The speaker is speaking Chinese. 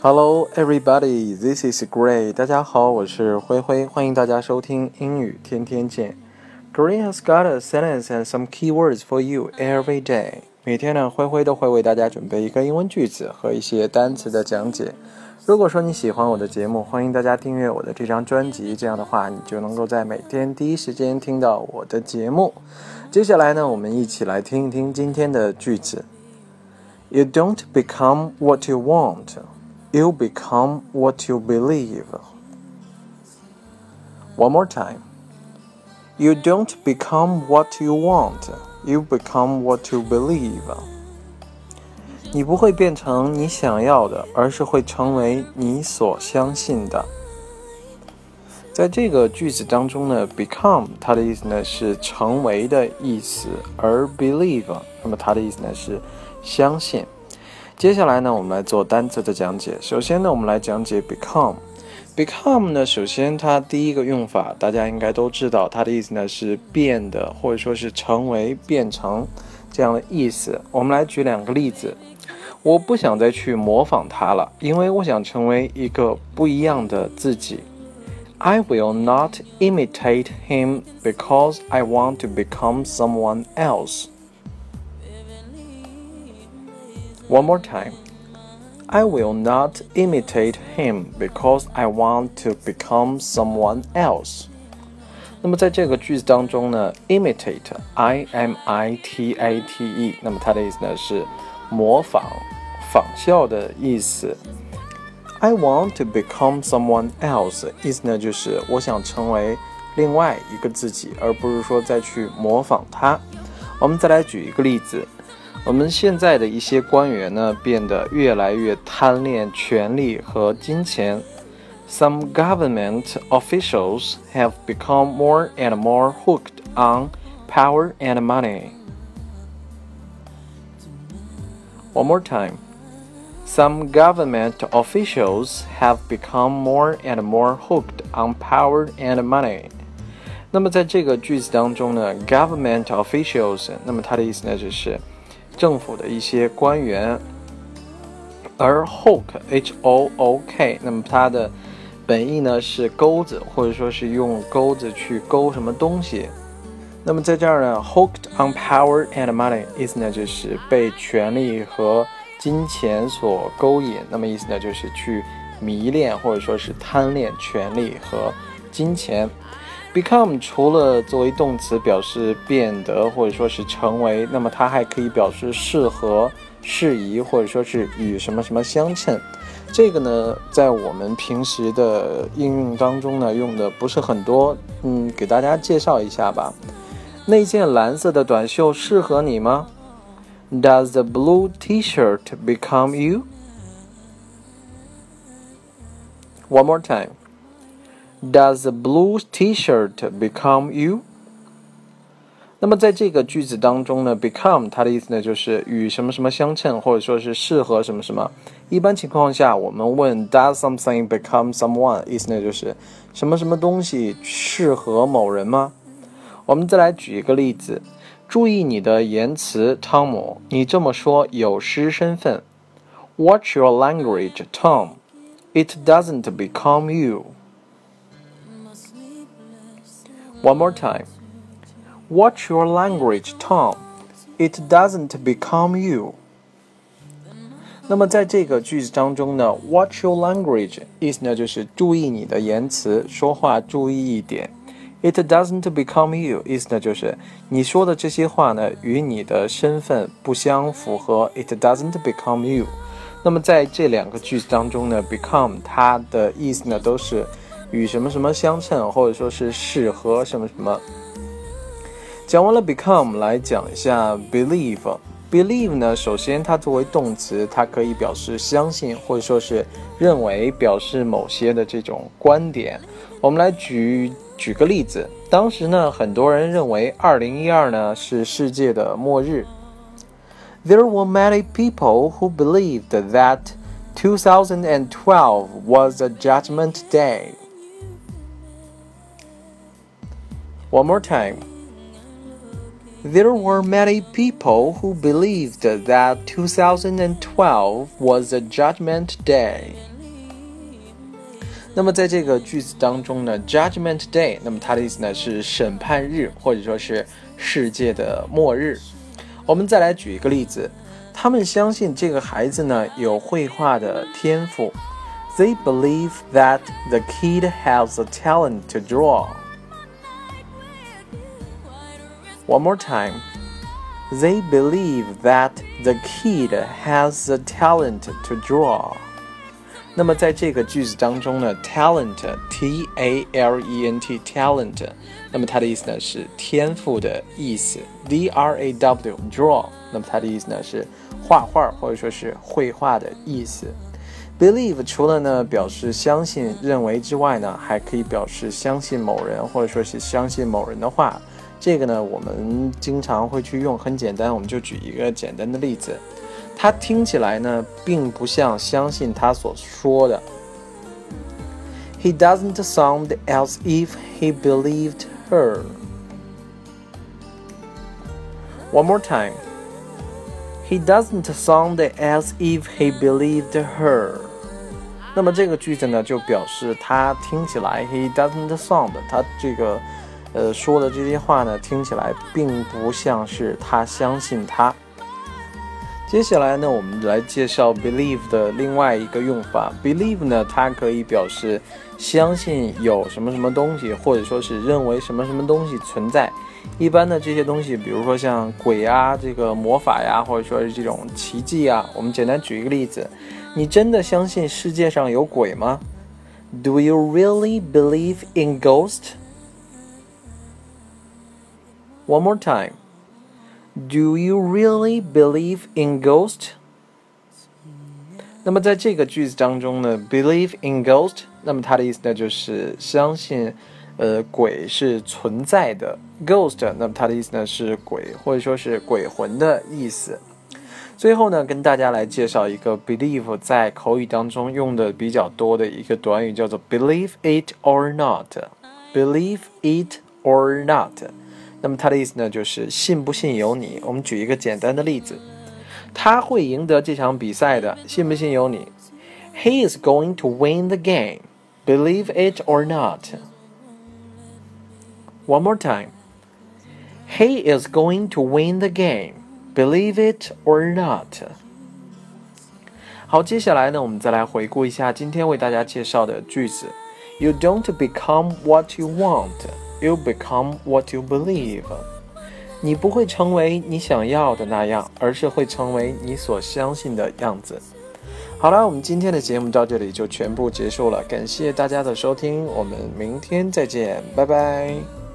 Hello, everybody. This is Gray. 大家好，我是灰灰，欢迎大家收听英语天天见。Gray has got a sentence and some keywords for you every day. 每天呢，灰灰都会为大家准备一个英文句子和一些单词的讲解。如果说你喜欢我的节目，欢迎大家订阅我的这张专辑，这样的话，你就能够在每天第一时间听到我的节目。接下来呢，我们一起来听一听今天的句子。You don't become what you want. You become what you believe. One more time. You don't become what you want. You become what you believe. 你不会变成你想要的，而是会成为你所相信的。在这个句子当中呢，become 它的意思呢是成为的意思，而 believe 那么它的意思呢是相信。 接下来呢，我们来做单词的讲解。首先呢，我们来讲解 become。become 呢，首先它第一个用法，大家应该都知道，它的意思呢是变的，或者说是成为、变成这样的意思。我们来举两个例子。我不想再去模仿他了，因为我想成为一个不一样的自己。I will not imitate him because I want to become someone else. One more time. I will not imitate him because I want to become someone else. 那么在这个句子当中呢，imitate，i m i t a t e，那么它的意思呢是模仿、仿效的意思。I want to become someone else，意思呢就是我想成为另外一个自己，而不是说再去模仿他。我们再来举一个例子。 我们现在的一些官员呢，变得越来越贪恋权力和金钱。Some government officials have become more and more hooked on power and money. One more time. Some government officials have become more and more hooked on power and money. 那么在这个句子当中呢，government officials，那么它的意思呢就是。 政府的一些官员，而 hook h o o k，那么它的本意呢是钩子，或者说是用钩子去勾什么东西。那么在这儿呢，hooked on power and money，意思呢就是被权力和金钱所勾引。那么意思呢就是去迷恋或者说是贪恋权力和金钱。Become 除了作为动词表示变得或者说是成为，那么它还可以表示适合、适宜或者说是与什么什么相称。这个呢，在我们平时的应用当中呢，用的不是很多。嗯，给大家介绍一下吧。那件蓝色的短袖适合你吗？Does the blue T-shirt become you? One more time. Does the blue T-shirt become you？那么在这个句子当中呢，become 它的意思呢就是与什么什么相称，或者说是适合什么什么。一般情况下，我们问 Does something become someone？意思呢就是什么什么东西适合某人吗？我们再来举一个例子，注意你的言辞，汤姆。你这么说有失身份。Watch your language, Tom. It doesn't become you. One more time. Watch your language, Tom. It doesn't become you. 那么在这个句子当中呢，watch your language 意思呢就是注意你的言辞，说话注意一点。It doesn't become you 意思呢就是你说的这些话呢与你的身份不相符合。It doesn't become you。那么在这两个句子当中呢，become 它的意思呢都是。 与什么什么相称，或者说是适合什么什么。讲完了 become，来讲一下 believe。believe 呢，首先它作为动词，它可以表示相信，或者说是认为，表示某些的这种观点。我们来举举个例子，当时呢，很多人认为2012呢是世界的末日。There were many people who believed that 2012 was a judgment day. One more time. There were many people who believed that 2012 was a judgment day. 那么在这个句子当中呢，Judgment Day，那么它的意思呢是审判日，或者说是世界的末日。我们再来举一个例子，他们相信这个孩子呢有绘画的天赋。They believe that the kid has a talent to draw. One more time. They believe that the kid has a talent to draw. 那么在这个句子当中呢，talent，t a l e n t，talent，那么它的意思呢是天赋的意思，d r a w，draw，那么它的意思呢是画画或者说是绘画的意思。Believe 除了呢表示相信、认为之外呢，还可以表示相信某人或者说是相信某人的话。 这个呢，我们经常会去用，很简单，我们就举一个简单的例子。它听起来呢，并不像相信他所说的。He doesn't sound as if he believed her. One more time. He doesn't sound as if he believed her. 那么这个句子呢，就表示他听起来，he doesn't sound，他这个。 呃，说的这些话呢，听起来并不像是他相信他。接下来呢，我们来介绍 believe 的另外一个用法。believe 呢，它可以表示相信有什么什么东西，或者说是认为什么什么东西存在。一般的这些东西，比如说像鬼啊、这个魔法呀，或者说是这种奇迹啊。我们简单举一个例子：你真的相信世界上有鬼吗？Do you really believe in ghosts? One more time. Do you really believe in ghost? 那么在这个句子当中呢，believe in ghost，那么它的意思呢就是相信，呃，鬼是存在的。ghost，那么它的意思呢是鬼或者说是鬼魂的意思。最后呢，跟大家来介绍一个 believe 在口语当中用的比较多的一个短语，叫做 believe it or not。believe it or not。那么它的意思呢，就是信不信由你。我们举一个简单的例子，他会赢得这场比赛的，信不信由你。He is going to win the game, believe it or not. One more time. He is going to win the game, believe it or not. 好，接下来呢，我们再来回顾一下今天为大家介绍的句子。You don't become what you want. You become what you believe。你不会成为你想要的那样，而是会成为你所相信的样子。好了，我们今天的节目到这里就全部结束了，感谢大家的收听，我们明天再见，拜拜。